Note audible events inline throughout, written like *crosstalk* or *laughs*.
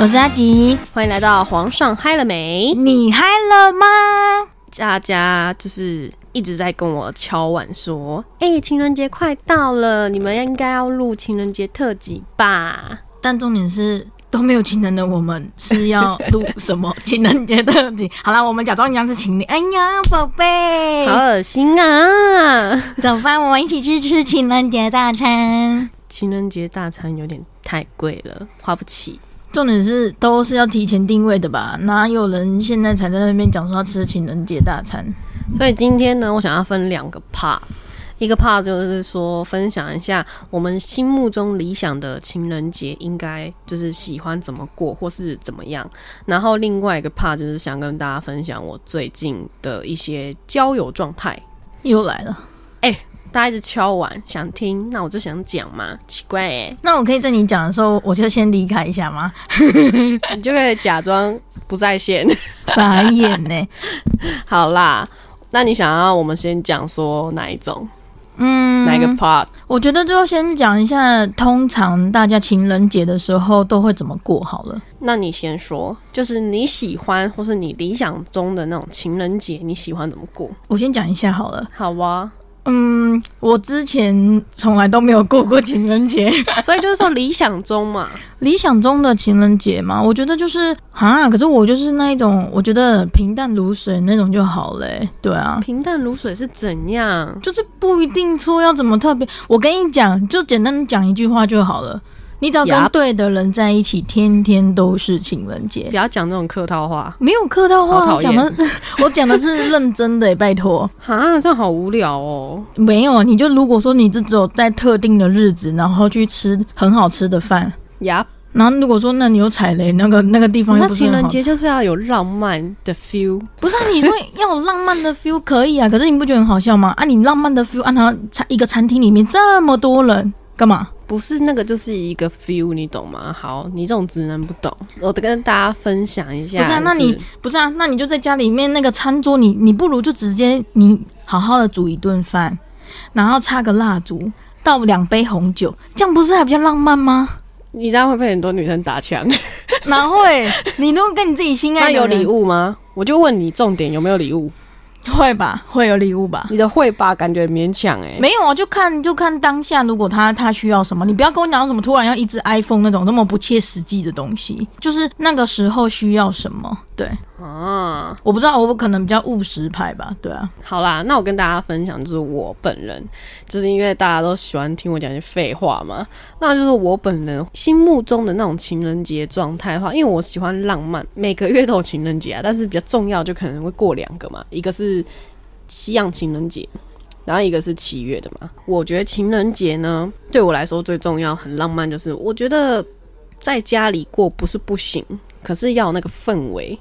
我是阿吉，欢迎来到皇上嗨了没？你嗨了吗？大家就是一直在跟我敲碗说，哎、情人节快到了，你们应该要录情人节特辑吧？但重点是都没有情人的我们是要录什么情人节特辑？*laughs* 好啦，我们假装一样是情侣。哎呀，宝贝，好恶心啊！走吧，我们一起去吃情人节大餐。情人节大餐有点太贵了，花不起。重点是都是要提前定位的吧？哪有人现在才在那边讲说要吃情人节大餐？所以今天呢，我想要分两个 part，一个 part 就是说分享一下我们心目中理想的情人节应该就是喜欢怎么过或是怎么样，然后另外一个 part 就是想跟大家分享我最近的一些交友状态。又来了。大家一直敲完想听，那我就想讲嘛，奇怪哎、那我可以在你讲的时候，我就先离开一下吗？*laughs* 你就可以假装不在线。傻眼呢、*laughs* 好啦，那你想要我们先讲说哪一种，嗯，哪一个 part？我觉得就先讲一下，通常大家情人节的时候都会怎么过好了。那你先说，就是你喜欢或是你理想中的那种情人节，你喜欢怎么过？我先讲一下好了。好啊，嗯，我之前从来都没有过过情人节，*laughs* 所以就是说理想中嘛，理想中的情人节嘛，我觉得就是啊，可是我就是那一种，我觉得平淡如水那种就好嘞、对啊。平淡如水是怎样？就是不一定说要怎么特别，我跟你讲，就简单讲一句话就好了。你只要跟对的人在一起，天天都是情人节不。要讲这种客套话，没有客套话，讲的 *laughs* 我讲的是认真的、*laughs* 拜托。哈，这样好无聊哦。没有，你就如果说你只有在特定的日子，然后去吃很好吃的饭，呀，然后如果说那你有踩雷，那个那个地方又那情人节就是要有浪漫的 feel，不是、啊、你说要有浪漫的 feel 可以啊，可是你不觉得很好笑吗？啊，你浪漫的 feel，按他餐一个餐厅里面这么多人干嘛？不是那个就是一个 feel，你懂吗？好，你这种直男不懂，我得跟大家分享一下。不是啊那你不是啊，那你就在家里面那个餐桌，你你不如就直接你好好的煮一顿饭，然后插个蜡烛，倒两杯红酒，这样不是还比较浪漫吗？你这样会被很多女生打枪。哪会？你如果跟你自己心爱的人那有礼物吗？我就问你，重点有没有礼物？*laughs* 会吧？会有礼物吧？你的会吧，感觉勉强哎、没有啊，就看就看当下，如果他他需要什么，你不要跟我讲什么突然要一只 iPhone 那种那么不切实际的东西，就是那个时候需要什么。对，啊，我不知道，我可能比较务实派吧。对啊，好啦，那我跟大家分享，就是我本人，就是因为大家都喜欢听我讲一些废话嘛，那就是我本人心目中的那种情人节状态的话，因为我喜欢浪漫，每个月都有情人节啊，但是比较重要就可能会过两个嘛，一个是西洋情人节。然后一个是七月的嘛，我觉得情人节呢，对我来说最重要、很浪漫，就是我觉得在家里过不是不行，可是要那个氛围，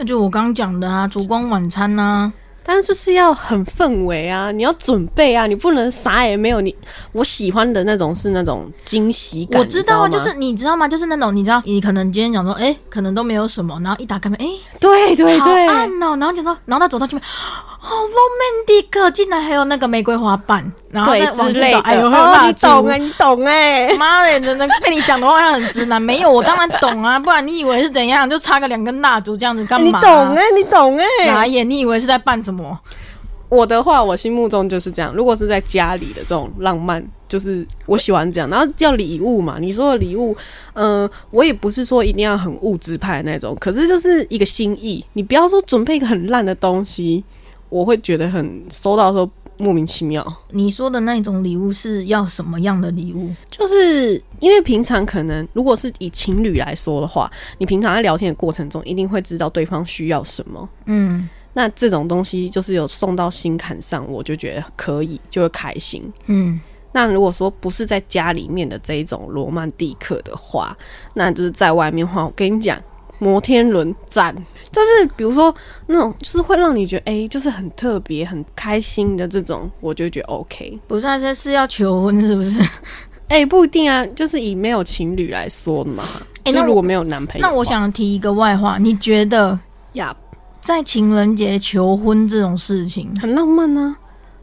那就我刚刚讲的啊，烛光晚餐啊，但是就是要很氛围啊，你要准备啊，你不能啥也没有。你我喜欢的那种是那种惊喜感，我知道啊，就是你知道吗？就是那种你知道，你可能今天讲说，哎、可能都没有什么，然后一打开门，哎、对对好对，暗哦，然后讲说，然后他走到前面，好 romantic，竟然还有那个玫瑰花瓣，然后对再往之类的。前走，哎呦，你懂啊、你懂哎、妈的，真的被你讲的话像很直男。没有，我当然懂啊，不然你以为是怎样？就插个两根蜡烛这样子干嘛、你懂哎、你懂哎、傻眼，你以为是在办什么？我的话，我心目中就是这样。如果是在家里的这种浪漫，就是我喜欢这样。然后叫礼物嘛，你说的礼物，嗯、我也不是说一定要很物质派的那种，可是就是一个心意。你不要说准备一个很烂的东西，我会觉得很收到的时候莫名其妙。你说的那种礼物是要什么样的礼物？就是因为平常可能如果是以情侣来说的话，你平常在聊天的过程中，一定会知道对方需要什么。嗯那这种东西就是有送到心坎上，我就觉得可以，就会开心。嗯，那如果说不是在家里面的这一种罗曼蒂克的话，那就是在外面的话，我跟你讲，摩天轮站就是比如说那种，就是会让你觉得哎、就是很特别、很开心的这种，我就觉得 OK。不是啊，这是要求婚是不是？*laughs* 哎、不一定啊，就是以没有情侣来说的嘛。哎那如果没有男朋友那我想提一个外话，你觉得呀，在情人节求婚这种事情，很浪漫呢、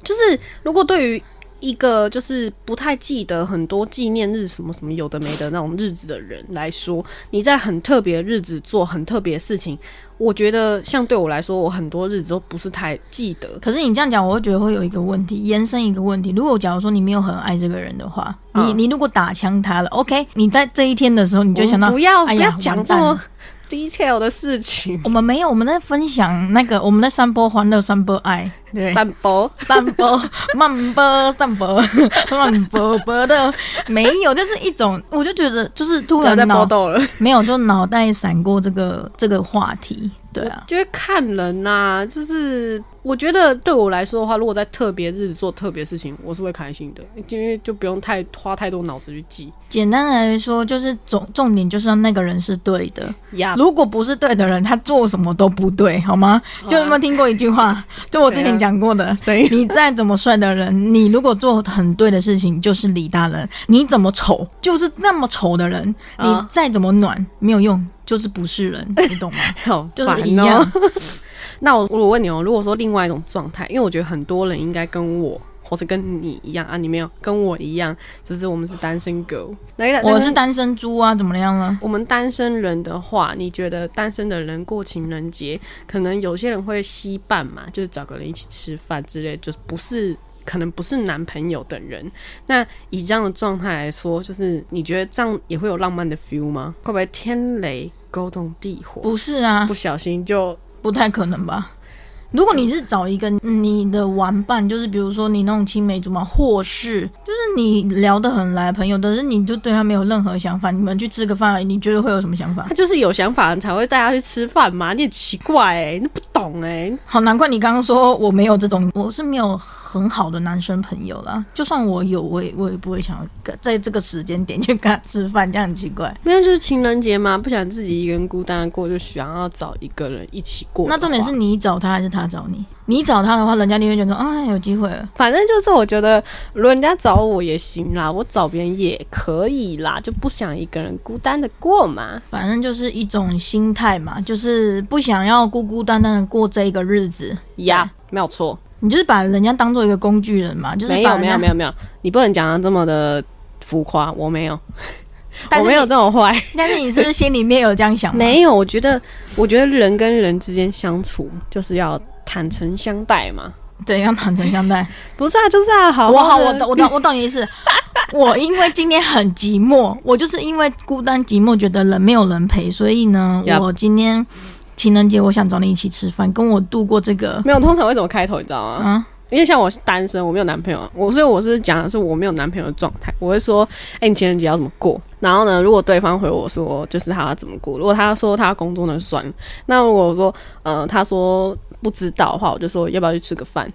就是如果对于一个就是不太记得很多纪念日什么什么有的没的那种日子的人来说，你在很特别的日子做很特别的事情，我觉得像对我来说，我很多日子都不是太记得。可是你这样讲，我会觉得会有一个问题，延伸一个问题。如果假如说你没有很爱这个人的话，你嗯你如果打枪他了，OK，你在这一天的时候，你就想到不要、哎不要讲这么 detail 的事情。我们没有，我们在分享那个我们在散播欢乐，散播爱，对。散播散播、*laughs* 慢播、散播、*laughs* 慢播播的。没有，就是一种，我就觉得就是突然脑波动了。*laughs* 没有，就脑袋闪过这个这个话题，对啊，就会看人呐、就是我觉得对我来说的话，如果在特别日子做特别事情，我是会开心的，因为就不用太花太多脑子去记。简单来说，就是重重点就是让那个人是对的，呀、如果不是对的人，他做什么都不对，好吗？就有没有听过一句话？就我之前讲过的，*laughs* 所以你再怎么帅的人，你如果做很对的事情，就是李大人；你怎么丑，就是那么丑的人，你啊再怎么暖，没有用，就是不是人，*laughs* 你懂吗？好就是一样哦。*laughs* 那我我问你哦，如果说另外一种状态，因为我觉得很多人应该跟我或者跟你一样啊，你没有跟我一样，只是我们是单身狗。来，我是单身猪啊，怎么样了？我们单身人的话，你觉得单身的人过情人节，可能有些人会稀伴嘛，就是找个人一起吃饭之类，就是不是可能不是男朋友的人。那以这样的状态来说，就是你觉得这样也会有浪漫的 feel 吗？会不会天雷勾动地火，不是啊不，小心就不太可能吧？如果你是找一个你的玩伴，就是比如说你那种青梅竹马，或是就是你聊得很来的朋友，但是你就对他没有任何想法，你们去吃个饭而已，你觉得会有什么想法 *laughs* 他？就是有想法才会带他去吃饭嘛？你很奇怪哎、你不懂哎、好难怪你刚刚说我没有这种，我是没有很好的男生朋友啦。*laughs* 就算我有，我也我也不会想要跟在这个时间点去跟他吃饭，这样很奇怪。没有就是情人节嘛，不想自己一个人孤单的过，就想要找一个人一起过。那重点是你找他还是他找你？你找他的话，人家就会觉得说啊有机会了。反正就是我觉得，如果人家找我也行啦，我找别人也可以啦，就不想一个人孤单的过嘛。反正就是一种心态嘛，就是不想要孤孤单单的过这一个日子。呀、没有错，你就是把人家当做一个工具人嘛，就是没有没有没有没有，你不能讲的这么的浮夸，我没有，但是我没有这种坏，*laughs* 但是你是不是心里面有这样想？没有。我觉得，我觉得人跟人之间相处就是要坦诚相待嘛。怎样坦诚相待？*laughs* 不是啊，就是啊，好我好，我懂，我懂，我懂你意思。我因为今天很寂寞，我就是因为孤单寂寞，觉得人没有人陪，所以呢我今天情人节我想找你一起吃饭，跟我度过这个。没有，通常会怎么开头，你知道吗？嗯，因为像我是单身，我没有男朋友，我所以我是讲的是我没有男朋友的状态。我会说，哎、你情人节要怎么过？然后呢，如果对方回我说就是他要怎么过，如果他说他工作那就算。那如果说呃他说不知道的话，我就说要不要去吃个饭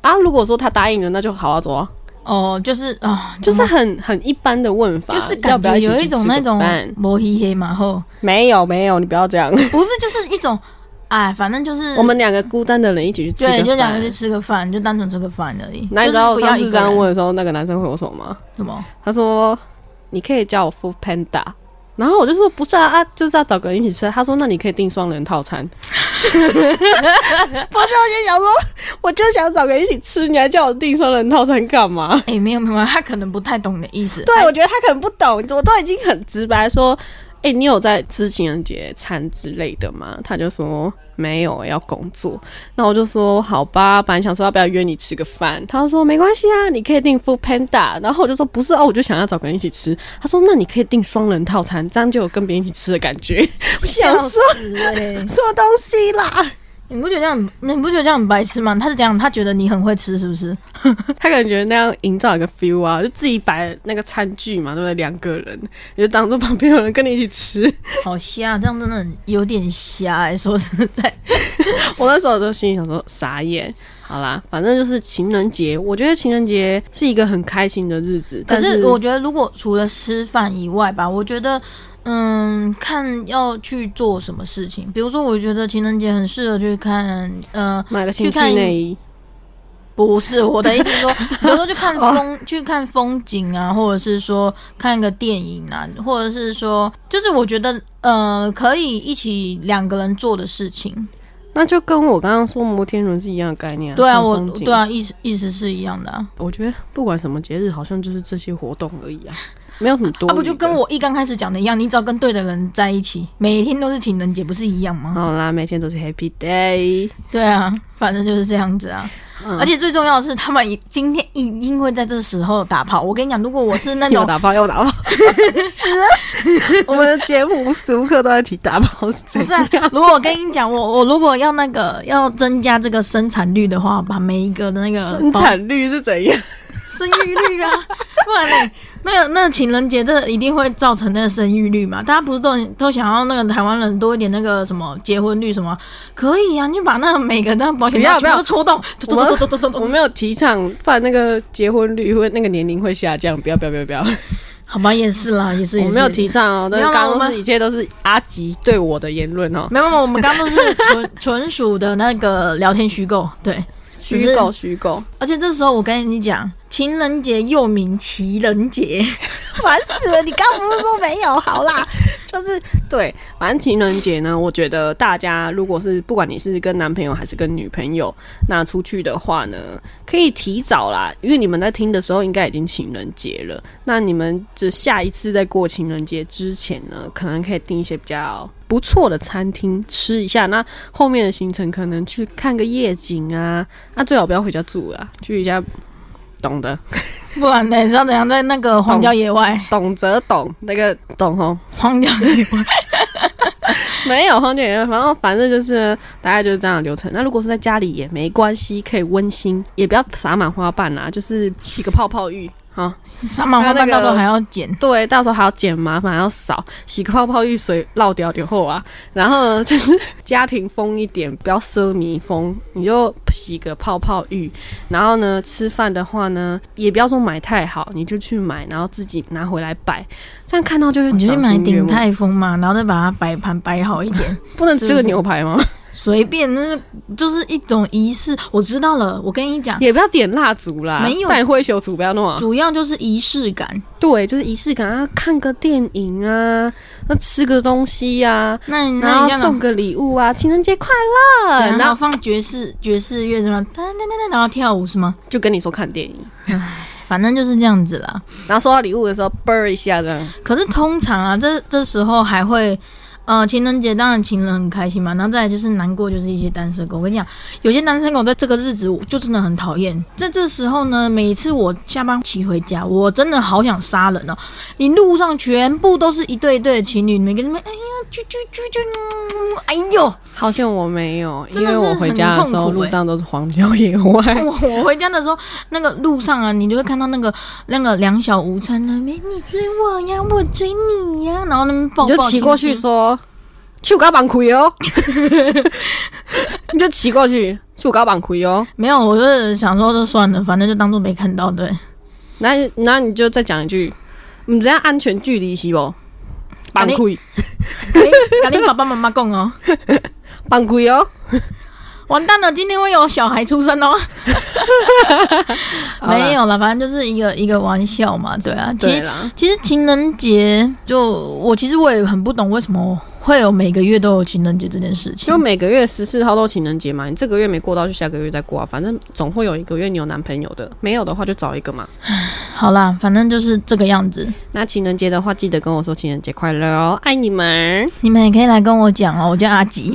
啊？如果说他答应了，那就好好走啊，哦，就是啊，就是很很一般的问法，就是要感觉有一种那种饭摩黑黑嘛，后没有没有，你不要这样。不是就是一种，哎，反正就是我们两个孤单的人一起去吃对，就两个去吃个饭，就单纯吃个饭而已。那你知道我上次这样问的时候，那个男生回我什么吗？什么？他说：“你可以叫我 Food Panda。”然后我就说：“不是啊啊，就是要找个人一起吃。”他说：“那你可以订双人套餐。” *laughs* 不是，我就想说，我就想找个人一起吃，你还叫我订双人套餐干嘛？哎、没有没有，他可能不太懂你的意思。对，我觉得他可能不懂，我都已经很直白说：“哎、你有在吃情人节餐之类的吗？”他就说：“没有，要工作。”那我就说：“好吧，本来想说要不要约你吃个饭。”他说：“没关系啊，你可以订 Food Panda。”然后我就说：“不是哦，我就想要找个人一起吃。”他说：“那你可以订双人套餐，这样就有跟别人一起吃的感觉。”我想笑说 *laughs* 什么东西啦？你不觉得这样很，你不觉得这样很白痴吗？他是这样，他觉得你很会吃，是不是？*laughs* 他感觉那样营造一个 feel 啊，就自己摆那个餐具嘛，对不对？两个人，你就当做旁边有人跟你一起吃。*laughs* 好瞎，这样真的有点瞎哎、说实在，*laughs* 我那时候都心里想说傻眼。好啦，反正就是情人节，我觉得情人节是一个很开心的日子。可是我觉得，如果除了吃饭以外吧，我觉得，嗯，看要去做什么事情。比如说，我觉得情人节很适合去看，呃，买个情趣不是我的意思是说，*laughs* 比如说去看风，去看风景啊，或者是说看个电影啊，或者是说，就是我觉得，呃，可以一起两个人做的事情。那就跟我刚刚说摩天轮是一样的概念、啊。对啊，我对，啊，意思意思是一样的啊。我觉得不管什么节日，好像就是这些活动而已啊，没有很多。啊，不就跟我一刚开始讲的一样，你只要跟对的人在一起，每天都是情人节，不是一样吗？好啦，每天都是 Happy Day。对啊，反正就是这样子啊。嗯而且最重要的是，他们今天一定会在这时候打炮。我跟你讲，如果我是那种 *laughs* 又打炮又打炮，是 *laughs* 我们的节目无时无刻都在提打炮，是不是啊？如果我跟你讲，我我如果要那个要增加这个生产率的话，把每一个的那个生产率是怎样？*laughs* 生育率啊，不然呢？那个那情人节，这一定会造成那个生育率嘛？大家不是都都想要那个台湾人多一点那个什么结婚率什么？可以啊，你就把那个每个那个保险套全不要不要部抽动，抽我们抽抽抽抽抽我没有提倡，不然那个结婚率会那个年龄会下降。不要不要不要不要，*laughs* 好吧，也是啦，也是，*laughs* 我没有提倡哦，那刚刚是一切都是阿吉对我的言论哦，没有没有，我们刚刚都是纯 *laughs* 纯属的那个聊天虚构，对。虚构虚构，而且这时候我跟你讲，情人节又名情人节，*laughs* 烦死了！你刚刚不是说没有？好啦，就是对，反正情人节呢，我觉得大家如果是不管你是跟男朋友还是跟女朋友，那出去的话呢，可以提早啦，因为你们在听的时候应该已经情人节了。那你们就下一次在过情人节之前呢，可能可以订一些比较不错的餐厅吃一下。那后面的行程可能去看个夜景啊，那最好不要回家住啊，去一下。懂的，不然呢？你知道怎样在那个荒郊野外？懂则懂，那个懂吼。荒郊野外，*laughs* 没有荒郊野外，反正反正就是大概就是这样的流程。那如果是在家里也没关系，可以温馨，也不要撒满花瓣啦，就是洗个泡泡浴哈。撒满花瓣到时候还要剪。对，到时候还要剪麻烦，还要扫，洗个泡泡浴水绕掉掉后啊。然后呢，*laughs* 就是家庭风一点，不要奢靡风，你就洗个泡泡浴。然后呢，吃饭的话呢，也不要说买太好，你就去买，然后自己拿回来摆，这样看到就会你去买鼎。泰丰嘛，然后再把它摆盘摆好一点，*laughs* 不能吃个牛排吗？随便，那是就是一种仪式。我知道了，我跟你讲，也不要点蜡烛啦，没有带灰球组不要弄啊。主要就是仪式感。对，就是仪式感啊，看个电影啊，那吃个东西呀、那你然那你这样后送个礼物啊，情人节快乐，然后放爵士爵士乐什么，噔噔噔噔，然后跳舞是吗？就跟你说看电影，唉反正就是这样子啦。然后收到礼物的时候啵一下这样，可是通常啊，这这时候还会，呃，情人节当然情人很开心嘛，然后再来就是难过，就是一些单身狗。我跟你讲，有些单身狗在这个日子我就真的很讨厌。在这时候呢，每次我下班骑回家，我真的好想杀人哦！你路上全部都是一对一对的情侣，每个人哎呀啾啾啾啾，嗯哎呦！好像我没有，因为我回家的时候路上都是荒郊野外，*laughs* 我我回家的时候，那个路上啊，你就会看到那个那个两小无猜的，没你追我呀，我追你呀，然后那边抱你就骑过去说。手搞绑亏哦，*laughs* 你就骑过去，手搞绑亏哦。没有，我就是想说，就算了，反正就当做没看到。对，那那你就再讲一句，你这样安全距离是不？绑亏，跟你跟你爸爸妈妈讲哦，*laughs* 绑亏哦。完蛋了，今天会有小孩出生哦。*laughs* 没有了，反正就是一个一个玩笑嘛，对啊。其实，其实情人节，就我其实我也很不懂为什么会有每个月都有情人节这件事情就。每个月十四号都情人节嘛，你这个月没过到，就下个月再过啊。反正总会有一个月你有男朋友的，没有的话就找一个嘛。*sighs* 好啦，反正就是这个样子。那情人节的话，记得跟我说情人节快乐哦，爱你们。你们也可以来跟我讲哦，我叫阿吉。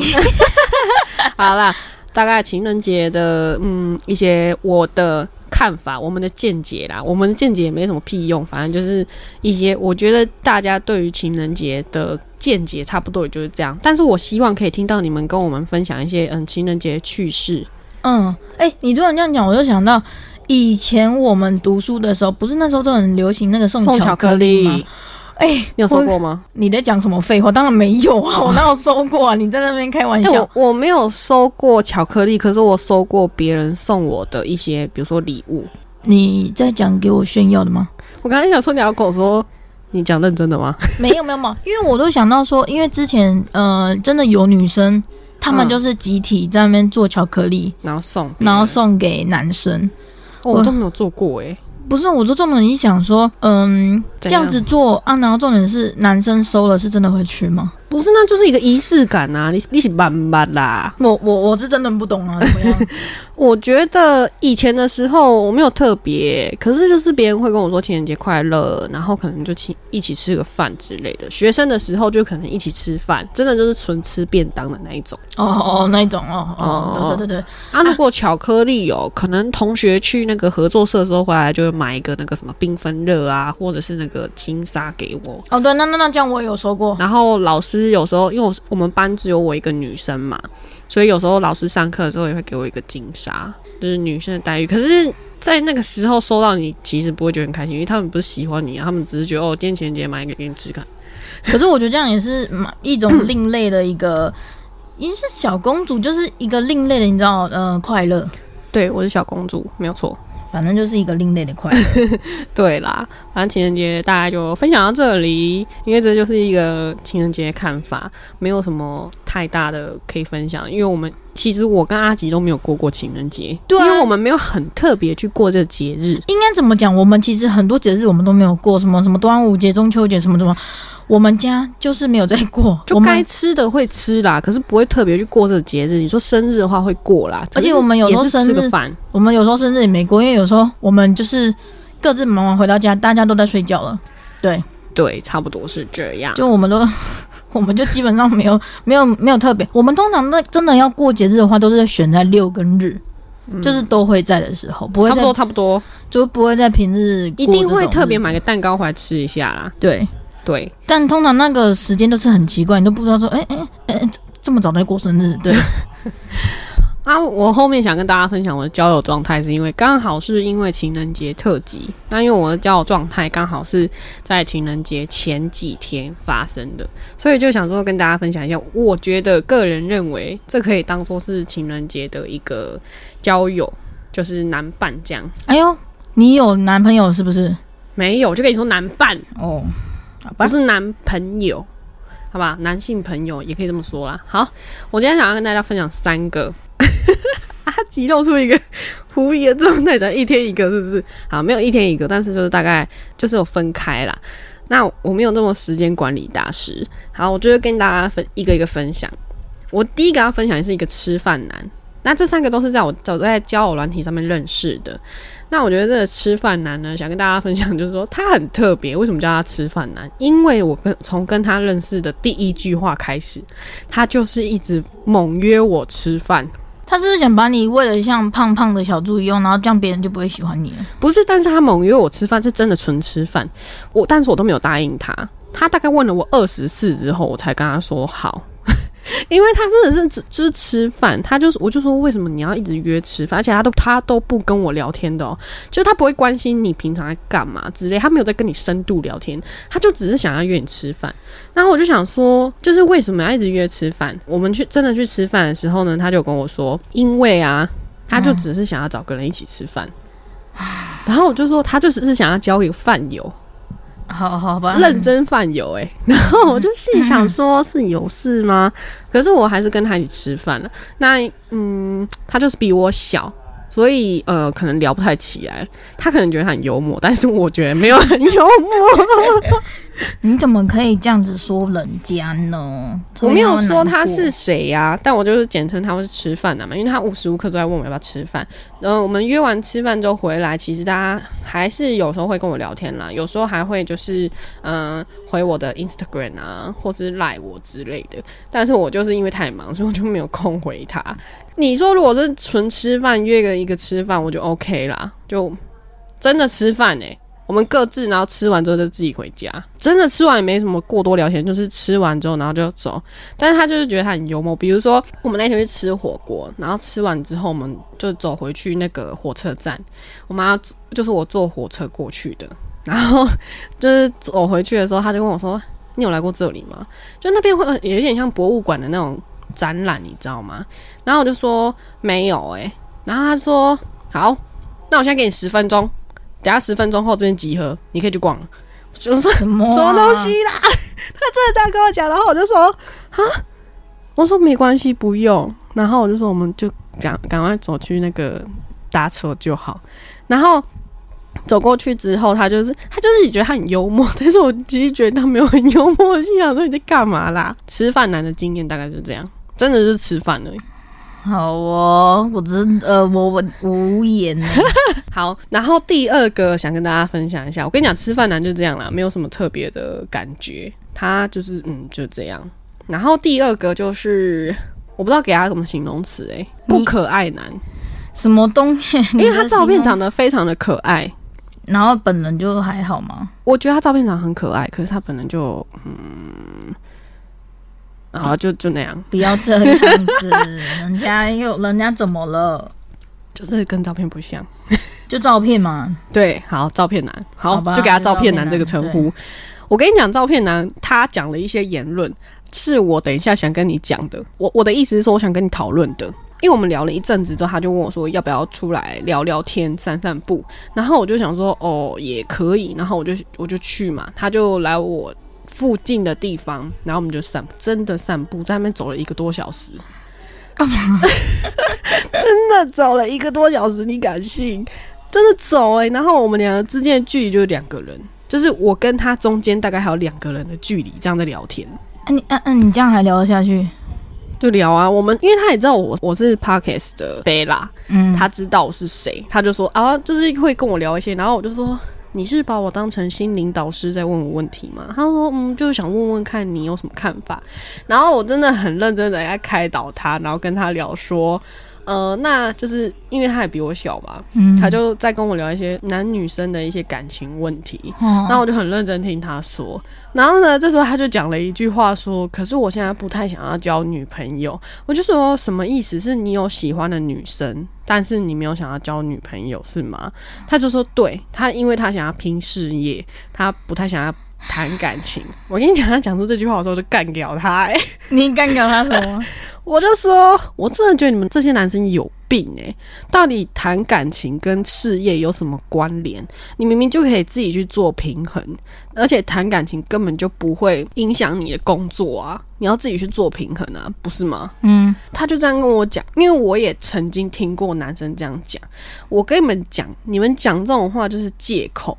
*laughs* 好啦，大概情人节的嗯一些我的看法，我们的见解啦，我们的见解也没什么屁用，反正就是一些我觉得大家对于情人节的见解差不多也就是这样。但是我希望可以听到你们跟我们分享一些嗯情人节趣事。嗯，哎、你突然这样讲，我就想到以前我们读书的时候，不是那时候都很流行那个送送巧克巧克力吗力？，哎、你有收过吗？你在讲什么废话？当然没有啊，*laughs* 我哪有收过啊？你在那边开玩哎、笑我？我没有收过巧克力，可是我收过别人送我的一些，比如说礼物。你在讲给我炫耀的吗？我刚才想说你要跟我说，你讲认真的吗？没有没有没有，因为我都想到说，因为之前呃，真的有女生，她们嗯就是集体在那边做巧克力，然后送，然后送给男生。哦我都没有做过哎、不是，我就重点一想说，嗯，这样子做啊，然后重点是男生收了是真的会去吗？不是，那就是一个仪式感啊！你你是慢慢啦。我我我是真的不懂啊，*laughs* 怎么样？我觉得以前的时候我没有特别，可是就是别人会跟我说情人节快乐，然后可能就请一起吃个饭之类的。学生的时候就可能一起吃饭，真的就是纯吃便当的那一种。哦哦，那一种哦哦，对对对。啊，如果巧克力有可能，同学去那个合作社的时候回来就会买一个那个什么缤纷乐啊，或者是那个金沙给我。哦，对，那那那这样我也有收过。然后老师有时候因为我我们班只有我一个女生嘛。所以有时候老师上课的时候也会给我一个金沙，就是女生的待遇。可是，在那个时候收到你，其实不会觉得很开心，因为他们不是喜欢你啊，他们只是觉得哦，今天情人节买一个给你吃看。可是我觉得这样也是一种 *clears throat* 另类的一个，因为是小公主，就是一个另类的，你知道，呃，快乐。对，我是小公主，没有错。反正就是一个另类的快乐，*laughs* 对啦。反正情人节大概就分享到这里，因为这就是一个情人节看法，没有什么太大的可以分享。因为我们其实我跟阿吉都没有过过情人节，对，因为我们没有很特别去过这个节日。应该怎么讲？我们其实很多节日我们都没有过，什么什么端午节、中秋节什么什么。我们家就是没有在过，*laughs* 就该吃的会吃啦，可是不会特别去过这个节日。你说生日的话会过啦，而且我们有时候生日，我们有时候生日也没过，因为有时候我们就是各自忙完回到家，大家都在睡觉了。对对，差不多是这样。就我们都，*laughs* 我们就基本上没有没有没有特别。我们通常那真的要过节日的话，都是在选在六跟日，就是都会在的时候，不会差不多差不多，就不会在平日一定会特别买个蛋糕回来吃一下啦。对。对，但通常那个时间都是很奇怪，你都不知道说，哎哎哎，这么早在过生日？对。*laughs* 啊，我后面想跟大家分享我的交友状态，是因为刚好是因为情人节特辑。那因为我的交友状态刚好是在情人节前几天发生的，所以就想说跟大家分享一下。我觉得个人认为，这可以当做是情人节的一个交友，就是男伴这样。哎呦，你有男朋友是不是？没有，就跟你说男伴哦。不是男朋友，好吧，男性朋友也可以这么说啦。好，我今天想要跟大家分享三个，阿吉露出一个狐疑的状态，咱一天一个是不是？好，没有一天一个，但是就是大概就是有分开啦。那我没有那么时间管理大师，好，我就会跟大家分一个一个分享。我第一个要分享的是一个吃饭男，那这三个都是在我早在交友软体上面认识的。那我觉得这个吃饭男呢，想跟大家分享，就是说他很特别。为什么叫他吃饭男？因为我跟从跟他认识的第一句话开始，他就是一直猛约我吃饭。他是想把你喂了像胖胖的小猪一样，然后这样别人就不会喜欢你了。不是，但是他猛约我吃饭是真的纯吃饭。我但是我都没有答应他。他大概问了我二十次之后，我才跟他说好。*laughs* 因为他真的是只就是吃饭，他就是我就说为什么你要一直约吃饭，而且他都他都不跟我聊天的哦，就是他不会关心你平常在干嘛之类，他没有在跟你深度聊天，他就只是想要约你吃饭。然后我就想说，就是为什么要一直约吃饭？我们去真的去吃饭的时候呢，他就跟我说，因为啊，他就只是想要找个人一起吃饭。然后我就说，他就只是想要交一个饭友。好好吧，认真饭友哎，然后我就心想说是有事吗？可是我还是跟他一起吃饭了。那嗯，他就是比我小。所以呃，可能聊不太起来。他可能觉得很幽默，但是我觉得没有很幽默。*laughs* 你怎么可以这样子说人家呢？我没有说他是谁呀，但我就是简称他们是吃饭的嘛，因为他无时无刻都在问我要不要吃饭。然后我们约完吃饭之后回来，其实大家还是有时候会跟我聊天啦，有时候还会就是嗯回我的 Instagram 啊，或是赖我之类的。但是我就是因为太忙，所以我就没有空回他。你说如果是纯吃饭约个一个吃饭，我就 OK 啦，就真的吃饭哎，我们各自然后吃完之后就自己回家，真的吃完也没什么过多聊天，就是吃完之后然后就走。但是他就是觉得他很幽默，比如说我们那天去吃火锅，然后吃完之后我们就走回去那个火车站，我妈就是我坐火车过去的，然后就是走回去的时候，他就跟我说：“你有来过这里吗？”就那边会有点像博物馆的那种。展览你知道吗？然后我就说没有哎，然后他说好，那我现在给你十分钟，等下十分钟后这边集合，你可以去逛了。我说什么东西啦？他真的这样跟我讲，然后我就说啊，我说没关系，不用。然后我就说我们就赶赶快走去那个搭车就好。然后走过去之后，他就是他就是觉得他很幽默，*laughs* 但是我其实觉得他没有很幽默。我心想说你在干嘛啦？吃饭男的经验大概就是这样，真的是吃饭而已。好哦，我真呃，我我无言呢。*laughs* 好，然后第二个想跟大家分享一下，我跟你讲，吃饭男就这样啦，没有什么特别的感觉，他就是嗯就这样。然后第二个就是我不知道给他什么形容词诶、不可爱男，什么东西？*laughs* 因为他照片，长得非常的可爱，然后本人就还好吗？我觉得他照片上很可爱，可是他本人就嗯，然后就就那样，不要这样子，人家又人家怎么了？就是跟照片不像。就照片嘛，对，好，照片男，好，好吧就给他照片男这个称呼。我跟你讲，照片男他讲了一些言论，是我等一下想跟你讲的。我我的意思是说，我想跟你讨论的。因为我们聊了一阵子之后，他就问我说要不要出来聊聊天、散散步。然后我就想说，哦，也可以。然后我就我就去嘛，他就来我附近的地方，然后我们就散，真的散步，在那边走了一个多小时。干嘛？*laughs* 真的走了一个多小时，你敢信？真的走哎、然后我们两个之间的距离就是两个人，就是我跟他中间大概还有两个人的距离，这样在聊天。啊你啊啊，你这样还聊得下去？就聊啊，我们因为他也知道我我是 Parkes 的 Bella，嗯，他知道我是谁，他就说啊，就是会跟我聊一些，然后我就说你是把我当成心灵导师在问我问题吗？他说嗯，就是想问问看你有什么看法，然后我真的很认真的在开导他，然后跟他聊说。呃，那就是因为他也比我小嘛，嗯他就在跟我聊一些男女生的一些感情问题，哦然后我就很认真听他说，然后呢，这时候他就讲了一句话说：“可是我现在不太想要交女朋友。”我就说什么意思？是你有喜欢的女生，但是你没有想要交女朋友是吗？他就说：“对他，因为他想要拼事业，他不太想要谈感情。”我跟你讲，他讲出这句话的时候，我就干掉他、欸。你干掉他什么？*laughs* 我就说，我真的觉得你们这些男生有病诶、到底谈感情跟事业有什么关联？你明明就可以自己去做平衡，而且谈感情根本就不会影响你的工作啊！你要自己去做平衡啊，不是吗？嗯，他就这样跟我讲，因为我也曾经听过男生这样讲。我跟你们讲，你们讲这种话就是借口，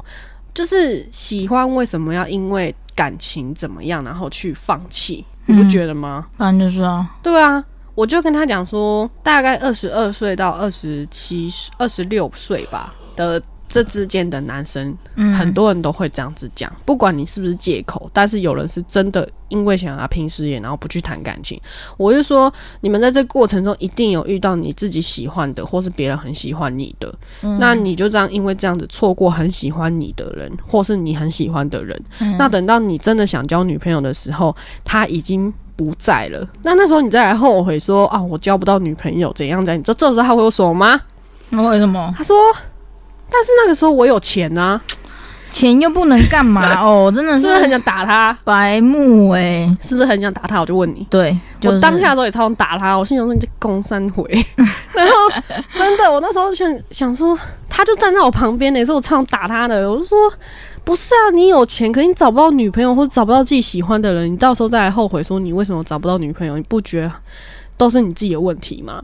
就是喜欢为什么要因为感情怎么样，然后去放弃？你不嗯觉得吗？反正就是啊，对啊，我就跟他讲说，大概二十二岁到二十七、二十六岁吧的这之间的男生，嗯，很多人都会这样子讲，不管你是不是借口，但是有人是真的因为想要拼事业，然后不去谈感情。我就说，你们在这个过程中一定有遇到你自己喜欢的，或是别人很喜欢你的，嗯那你就这样因为这样子错过很喜欢你的人，或是你很喜欢的人。嗯那等到你真的想交女朋友的时候，他已经不在了。那那时候你再来后悔说啊，我交不到女朋友怎样怎样？你知道这时候他会有什么吗？那为什么他说，但是那个时候我有钱啊，钱又不能干嘛？*laughs* 哦，真的是不是很想打他？白目哎、是不是很想打他？我就问你。对，就是我当下的时候也超想打他，我心想说你这攻三回，*laughs* 然后真的，我那时候想想说，他就站在我旁边呢，也是我超想打他的。我就说，不是啊，你有钱，可是你找不到女朋友，或者找不到自己喜欢的人，你到时候再来后悔说你为什么找不到女朋友，你不觉得都是你自己的问题吗？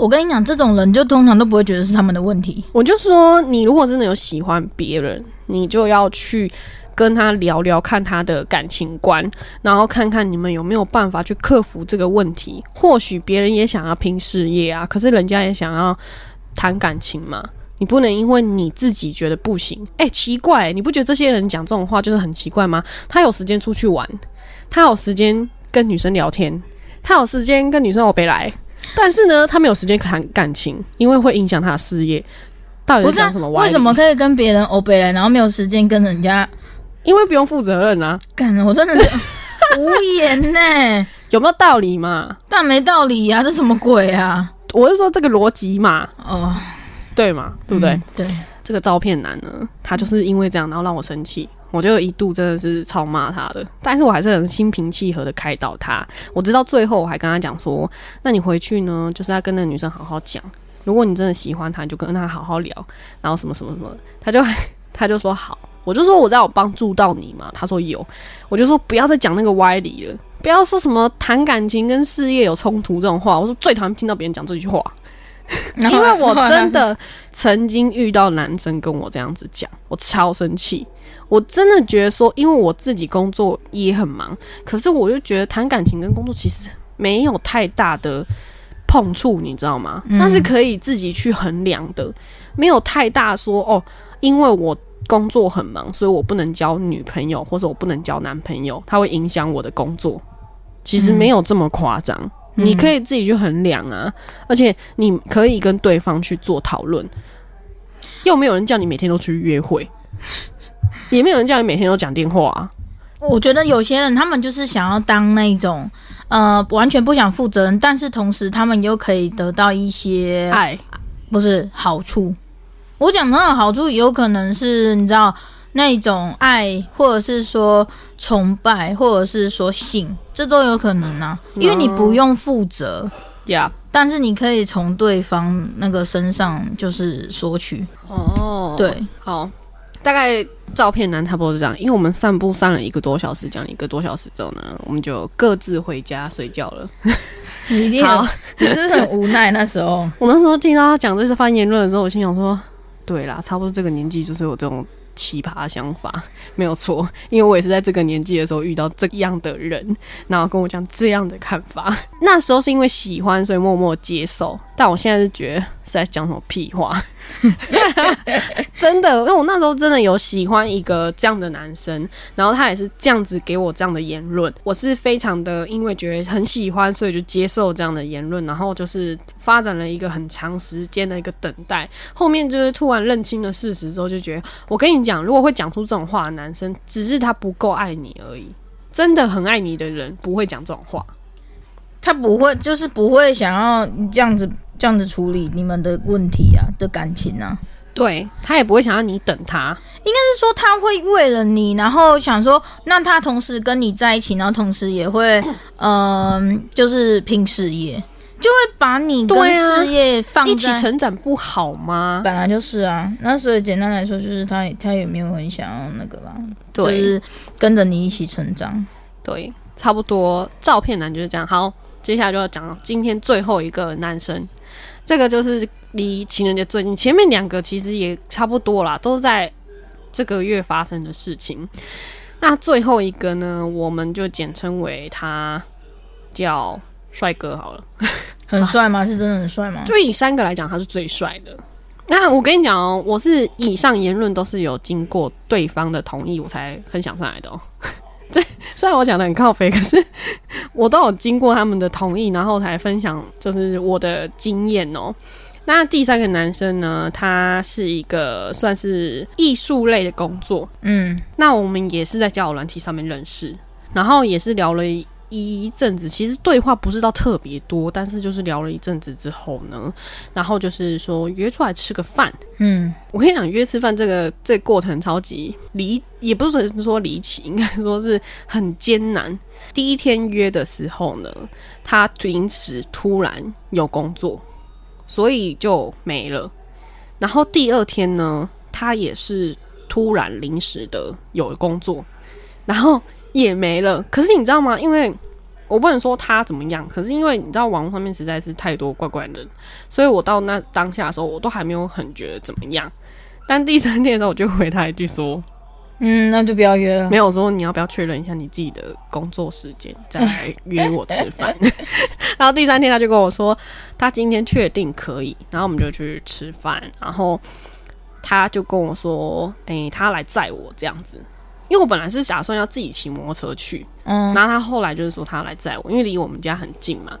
我跟你讲，这种人就通常都不会觉得是他们的问题。我就说，你如果真的有喜欢别人，你就要去跟他聊聊，看他的感情观，然后看看你们有没有办法去克服这个问题。或许别人也想要拼事业啊，可是人家也想要谈感情嘛。你不能因为你自己觉得不行，哎、奇怪、你不觉得这些人讲这种话就是很奇怪吗？他有时间出去玩，他有时间跟女生聊天，他有时间跟女生我别来，但是呢，他没有时间谈感情，因为会影响他的事业。到底讲什么？为什么可以跟别人欧北来，然后没有时间跟人家因为不用负责任啊，干？我真的是 *laughs* 无言呢、有没有道理嘛？但没道理呀、这什么鬼啊？我是说这个逻辑嘛，哦，对嘛？对不对？嗯对，这个照片男呢，他就是因为这样，然后让我生气，我就一度真的是超骂他的，但是我还是很心平气和的开导他。我直到最后，我还跟他讲说，那你回去呢，就是要跟那个女生好好讲，如果你真的喜欢她，你就跟她好好聊，然后什么什么什么，他就 *laughs* 他就说好，我就说我在有帮助到你嘛，他说有，我就说不要再讲那个歪理了。不要说什么谈感情跟事业有冲突这种话，我说最讨厌听到别人讲这句话。*laughs* 因为我真的曾经遇到男生跟我这样子讲，我超生气。我真的觉得说，因为我自己工作也很忙，可是我就觉得谈感情跟工作其实没有太大的碰触，你知道吗？嗯那是可以自己去衡量的，没有太大说哦，因为我工作很忙，所以我不能交女朋友，或者我不能交男朋友，它会影响我的工作。其实没有这么夸张。你可以自己去衡量啊，而且你可以跟对方去做讨论。又没有人叫你每天都出去约会，也没有人叫你每天都讲电话啊。我觉得有些人他们就是想要当那种呃完全不想负责任，但是同时他们又可以得到一些爱，不是好处。我讲的好处，有可能是你知道那种爱，或者是说崇拜，或者是说性，这都有可能啊。因为你不用负责，呀、但是你可以从对方那个身上就是索取。哦，对，好，大概照片男差不多是这样。因为我们散步散了一个多小时，讲了一个多小时之后呢，我们就各自回家睡觉了。*laughs* 你一定好很，你是很无奈那时候。*laughs* 我那时候听到他讲这些发言论的时候，我心想说，对啦，差不多这个年纪就是有这种奇葩想法，*laughs* 没有错。因为我也是在这个年纪的时候遇到这样的人，然后跟我讲这样的看法。那时候是因为喜欢，所以默默接受。但我现在是觉得是在讲什么屁话，*laughs* 真的，因为我那时候真的有喜欢一个这样的男生，然后他也是这样子给我这样的言论，我是非常的因为觉得很喜欢，所以就接受这样的言论，然后就是发展了一个很长时间的一个等待。后面就是突然认清了事实之后，就觉得我跟你讲，如果会讲出这种话的男生，只是他不够爱你而已。真的很爱你的人不会讲这种话。他不会，就是不会想要这样子这样子处理你们的问题啊的感情啊。对他也不会想要你等他，应该是说他会为了你，然后想说，那他同时跟你在一起，然后同时也会，*coughs* 嗯、就是拼事业，就会把你跟事业放在一起成长不好吗？本来就是啊。那所以简单来说，就是他他也没有很想要那个吧，就是跟着你一起成长。对，差不多。照片男就是这样。好，接下来就要讲今天最后一个男生，这个就是离情人节最近，前面两个其实也差不多啦，都是在这个月发生的事情。那最后一个呢，我们就简称为他叫帅哥好了。很帅吗？是真的很帅吗？就以三个来讲，他是最帅的。那我跟你讲哦，我是以上言论都是有经过对方的同意，我才分享出来的哦。*laughs* 这虽然我讲的很靠背，可是 *laughs* 我都有经过他们的同意，然后才分享就是我的经验哦。那第三个男生呢，他是一个算是艺术类的工作，嗯，那我们也是在交友软体上面认识，然后也是聊了一一阵子，其实对话不是到特别多，但是就是聊了一阵子之后呢，然后就是说约出来吃个饭。嗯，我跟你讲，约吃饭这个这个过程超级离，也不是说离奇，应该说是很艰难。第一天约的时候呢，他临时突然有工作，所以就没了。然后第二天呢，他也是突然临时的有工作，然后也没了。可是你知道吗？因为我不能说他怎么样，可是因为你知道网络上面实在是太多怪怪的人，所以我到那当下的时候，我都还没有很觉得怎么样。但第三天的时候，我就回他一句说嗯，那就不要约：“了。没有说你要不要确认一下你自己的工作时间，再来约我吃饭。*laughs* ”然后第三天他就跟我说，他今天确定可以，然后我们就去吃饭，然后他就跟我说：“诶、他来载我这样子。”因为我本来是打算要自己骑摩托车去，嗯，然后他后来就是说他要来载我，因为离我们家很近嘛。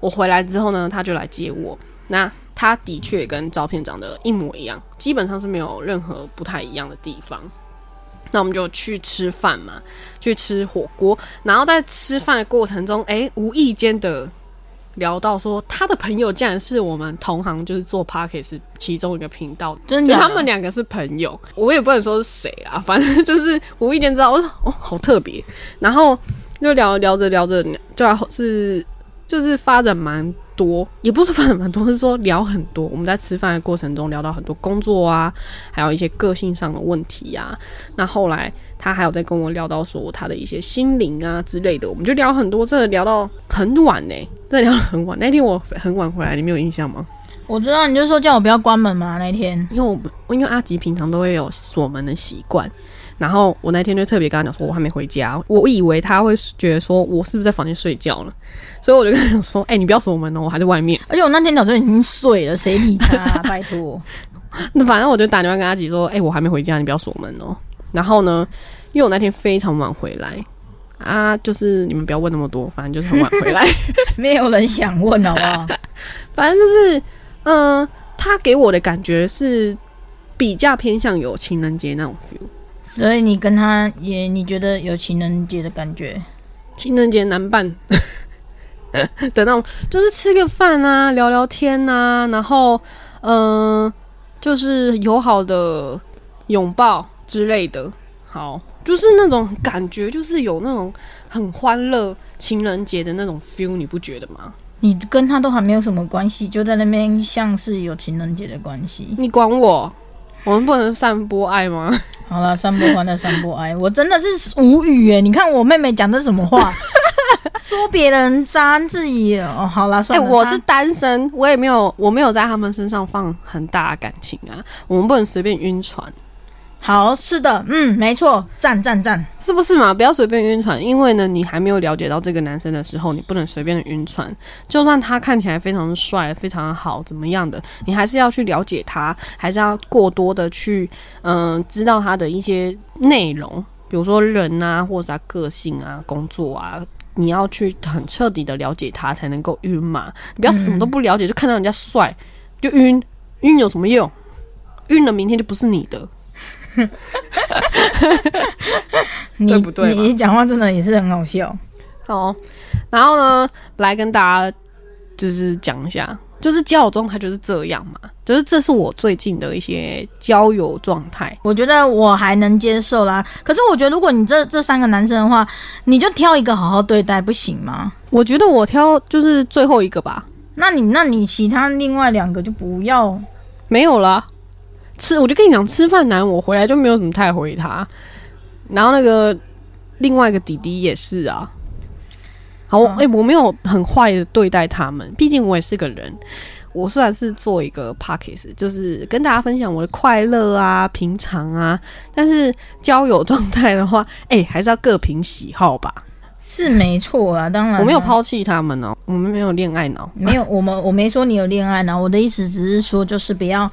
我回来之后呢，他就来接我。那他的确跟照片长得一模一样，基本上是没有任何不太一样的地方。那我们就去吃饭嘛，去吃火锅。然后在吃饭的过程中，诶，无意间的聊到说，他的朋友竟然是我们同行，就是做 p a r k e s 其中一个频道就真的他们两个是朋友，我也不能说是谁啦，*laughs* 反正就是无意间知道，我说哦，好特别。然后就聊聊着聊着，就是就是发展蛮多，也不是发展蛮多，是说聊很多。我们在吃饭的过程中聊到很多工作啊，还有一些个性上的问题啊。那后来他还有在跟我聊到说他的一些心灵啊之类的，我们就聊很多，真的聊到很晚呢、*laughs* 真的聊到很晚。那天我很晚回来，你没有印象吗？我知道，你就说叫我不要关门嘛那天。因为我我因为阿吉平常都会有锁门的习惯，然后我那天就特别跟他讲说，我还没回家，我以为他会觉得说我是不是在房间睡觉了，所以我就跟他讲说，哎、你不要锁门哦，我还在外面。而且我那天早就已经睡了，谁理他、啊？拜托。那 *laughs* 反正我就打电话跟阿吉说，哎、我还没回家，你不要锁门哦。然后呢，因为我那天非常晚回来。啊，就是你们不要问那么多，反正就是很晚回来。*laughs* 没有人想问，好不好？*laughs* 反正就是，嗯、他给我的感觉是比较偏向有情人节那种 feel。所以你跟他也，你觉得有情人节的感觉？情人节难办 *laughs* 的那种，就是吃个饭啊，聊聊天啊，然后嗯、呃就是友好的拥抱之类的。好，就是那种感觉，就是有那种很欢乐情人节的那种 feel，你不觉得吗？你跟他都还没有什么关系，就在那边像是有情人节的关系。你管我？我们不能散播爱吗？好了，散播欢乐，散播爱，我真的是无语哎！你看我妹妹讲的什么话，*laughs* 说别人渣，自己哦，好啦，哎、算了。我是单身，我也没有，我没有在他们身上放很大的感情啊。我们不能随便晕船。好，是的，嗯，没错，赞赞赞。是不是嘛？不要随便晕船，因为呢，你还没有了解到这个男生的时候，你不能随便的晕船。就算他看起来非常帅、非常好，怎么样的，你还是要去了解他，还是要过多的去嗯、知道他的一些内容，比如说人啊，或者他个性啊、工作啊。你要去很彻底的了解他，才能够晕嘛。你不要什么都不了解，就看到人家帅就晕，晕有什么用？晕了明天就不是你的。你 *laughs* 对不对你讲话真的也是很好笑。好，然后呢，来跟大家就是讲一下，就是交友状态就是这样嘛，就是这是我最近的一些交友状态。我觉得我还能接受啦，可是我觉得如果你这这三个男生的话，你就挑一个好好对待，不行吗？我觉得我挑就是最后一个吧，那你那你其他另外两个就不要。没有了。吃，我就跟你讲，吃饭难，我回来就没有怎么太回他。然后那个另外一个弟弟也是啊。好，我哎、我没有很坏的对待他们，毕竟我也是个人。我虽然是做一个 p o c k e t 就是跟大家分享我的快乐啊、平常啊，但是交友状态的话，哎、还是要各凭喜好吧。是没错啊，当然啊我没有抛弃他们哦，我们没有恋爱脑。没有，我们我没说你有恋爱脑，我的意思只是说，就是不要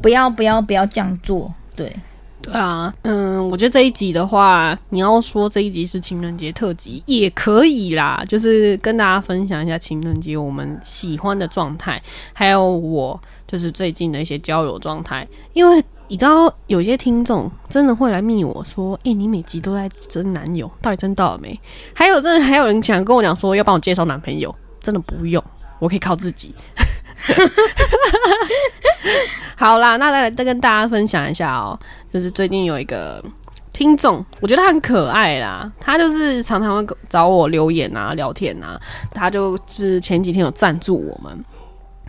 不要不要不要这样做，对，对啊，嗯，我觉得这一集的话，你要说这一集是情人节特辑也可以啦，就是跟大家分享一下情人节我们喜欢的状态，还有我就是最近的一些交友状态。因为你知道，有些听众真的会来密我说：“诶、你每集都在争男友，到底争到了没？”还有，真的还有人想跟我讲说要帮我介绍男朋友，真的不用，我可以靠自己。好啦，那再来再跟大家分享一下哦，就是最近有一个听众，我觉得他很可爱啦，他就是常常会找我留言啊、聊天啊，他就是前几天有赞助我们。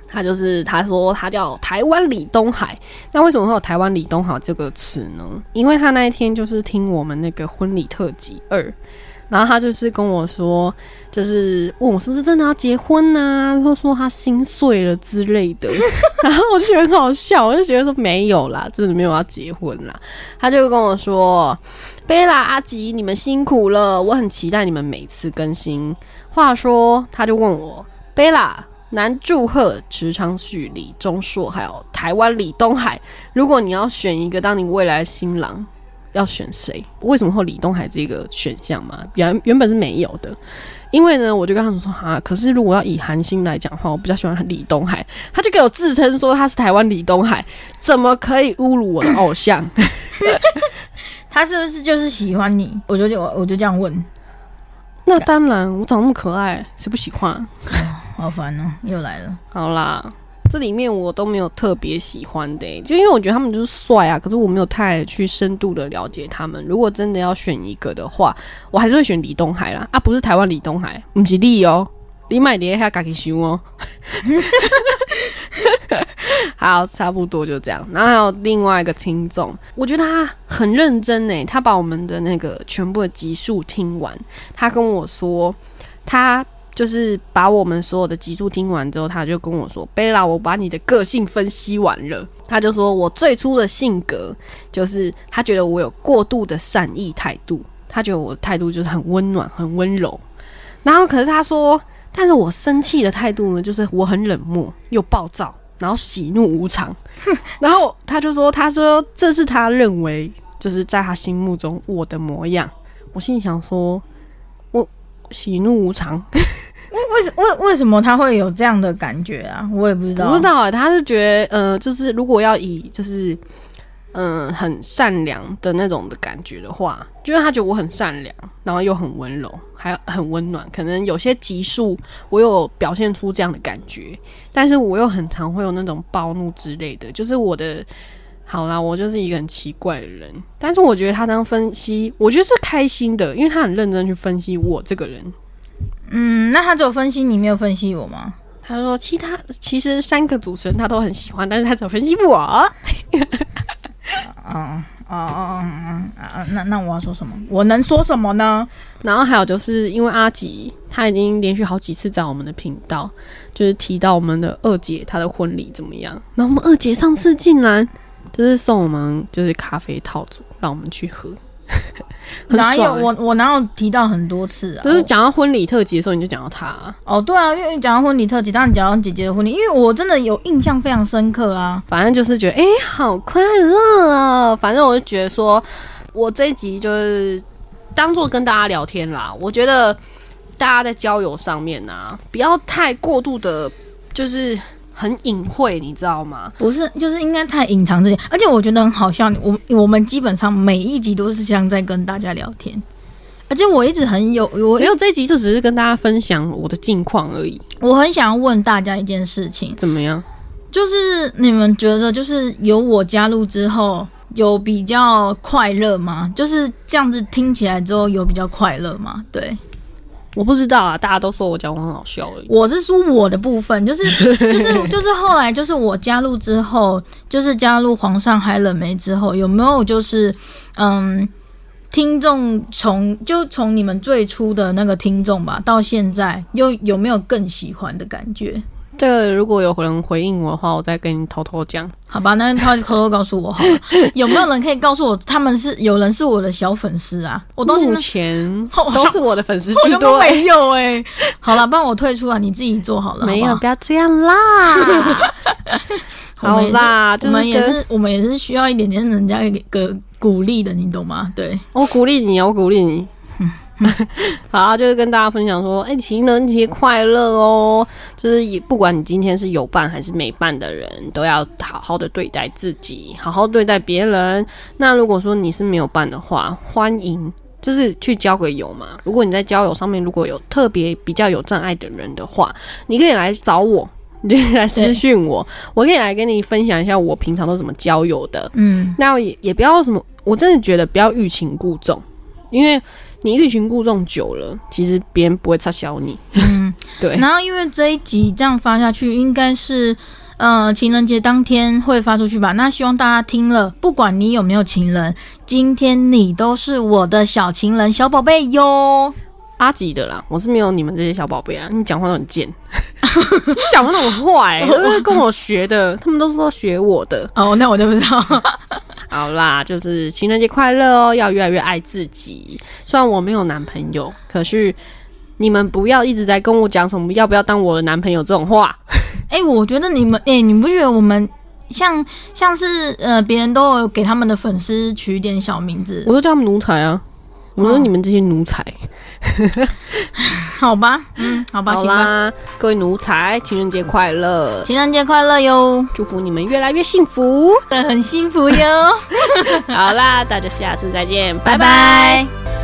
他就是他说他叫台湾李东海，那为什么会有台湾李东海这个词呢？因为他那一天就是听我们那个婚礼特辑二，然后他就是跟我说，就是问我是不是真的要结婚呐、啊，或说他心碎了之类的，*laughs* 然后我就觉得很好笑，我就觉得说没有啦，真的没有要结婚啦。他就跟我说：“贝拉阿吉，你们辛苦了，我很期待你们每次更新。”话说，他就问我：“贝拉，南祝贺、池昌旭、李钟硕，还有台湾李东海，如果你要选一个当你未来的新郎，要选谁？为什么会李东海这个选项嘛？原原本是没有的。”因为呢，我就跟他们说哈，可是如果要以韩星来讲的话，我比较喜欢李东海。他就给我自称说他是台湾李东海，怎么可以侮辱我的偶像？*laughs* 他是不是就是喜欢你？我就我我就这样问，*laughs* 那当然，我长那么可爱，谁不喜欢？好烦哦，又来了。好啦，这里面我都没有特别喜欢的、就因为我觉得他们就是帅啊，可是我没有太去深度的了解他们。如果真的要选一个的话，我还是会选李东海啦，啊，不是台湾李东海，不是李哦，李买碟还要自己修哦。*laughs* 好，差不多就这样。然后还有另外一个听众，我觉得他很认真诶，他把我们的那个全部的集数听完，他跟我说，他就是把我们所有的集数听完之后，他就跟我说：“贝拉，我把你的个性分析完了。”他就说我最初的性格就是他觉得我有过度的善意态度，他觉得我的态度就是很温暖、很温柔。然后可是他说，但是我生气的态度呢，就是我很冷漠又暴躁，然后喜怒无常。*laughs* 然后他就说，他说这是他认为就是在他心目中我的模样。我心里想说，喜怒无常。*laughs* 为什为为什么他会有这样的感觉啊？我也不知道，不知道啊。他是觉得，呃，就是如果要以就是，嗯，很善良的那种的感觉的话，就是他觉得我很善良，然后又很温柔，还很温暖。可能有些集数我有表现出这样的感觉，但是我又很常会有那种暴怒之类的。就是我的，好啦，我就是一个很奇怪的人。但是我觉得他当分析，我觉得是开心的，因为他很认真去分析我这个人。嗯，那他只有分析你，没有分析我吗？他说其他其实三个主持人他都很喜欢，但是他只有分析我。啊啊啊啊！那那我要说什么？我能说什么呢？然后还有就是因为阿吉他已经连续好几次在我们的频道，就是提到我们的二姐她的婚礼怎么样。然后我们二姐上次竟然就是送我们就是咖啡套组，让我们去喝。*laughs* 哪有我我哪有提到很多次啊？就是讲到婚礼特辑的时候，你就讲到他哦，对啊，因为讲到婚礼特辑，当然讲到姐姐的婚礼，因为我真的有印象非常深刻啊。反正就是觉得哎，好快乐啊！反正我就觉得说，我这一集就是当做跟大家聊天啦。我觉得大家在交友上面啊，不要太过度的，就是。很隐晦，你知道吗？不是，就是应该太隐藏这些，而且我觉得很好笑。我我们基本上每一集都是像在跟大家聊天，而且我一直很有，我因为这一集就只是跟大家分享我的近况而已。我很想要问大家一件事情，怎么样？就是你们觉得，就是有我加入之后，有比较快乐吗？就是这样子听起来之后，有比较快乐吗？对。我不知道啊，大家都说我讲话很好笑而已。我是说我的部分，就是 *laughs* 就是就是后来就是我加入之后，就是加入皇上海冷梅之后，有没有就是嗯，听众从就从你们最初的那个听众吧，到现在又有没有更喜欢的感觉？这个如果有人回应我的话，我再跟你偷偷讲，好吧？那他偷偷告诉我好了。有没有人可以告诉我，他们是有人是我的小粉丝啊？我目前 *laughs* 都是我的粉丝居多，没有哎。好了，帮我退出啊！你自己做好了，没有，不要这样啦。好啦，我们也是，我们也是需要一点点人家一个鼓励的，你懂吗？对我鼓励你，我鼓励你。*laughs* 好，就是跟大家分享说，哎，情人节快乐哦！就是不管你今天是有伴还是没伴的人，都要好好的对待自己，好好对待别人。那如果说你是没有伴的话，欢迎就是去交个友嘛。如果你在交友上面如果有特别比较有障碍的人的话，你可以来找我，你可以来私讯我，我可以来跟你分享一下我平常都怎么交友的。嗯，那也也不要什么，我真的觉得不要欲擒故纵，因为。你欲擒故纵久了，其实别人不会插小你。嗯，*laughs* 对。然后因为这一集这样发下去，应该是呃情人节当天会发出去吧？那希望大家听了，不管你有没有情人，今天你都是我的小情人、小宝贝哟。阿吉的啦，我是没有你们这些小宝贝啊。你讲话都很贱，*laughs* 讲话都很坏，*laughs* 都是跟我学的，他们都是说学我的。哦，那我就不知道。好啦，就是情人节快乐哦！要越来越爱自己。虽然我没有男朋友，可是你们不要一直在跟我讲什么要不要当我的男朋友这种话。*laughs* 哎，我觉得你们，哎，你不觉得我们像像是呃，别人都有给他们的粉丝取一点小名字，我都叫他们奴才啊！我说你们这些奴才，*laughs* 好吧，嗯，好吧，好啦，各位奴才，情人节快乐，情人节快乐哟！祝福你们越来越幸福，*laughs* 很幸福哟！*laughs* 好啦，大家下次再见，拜拜。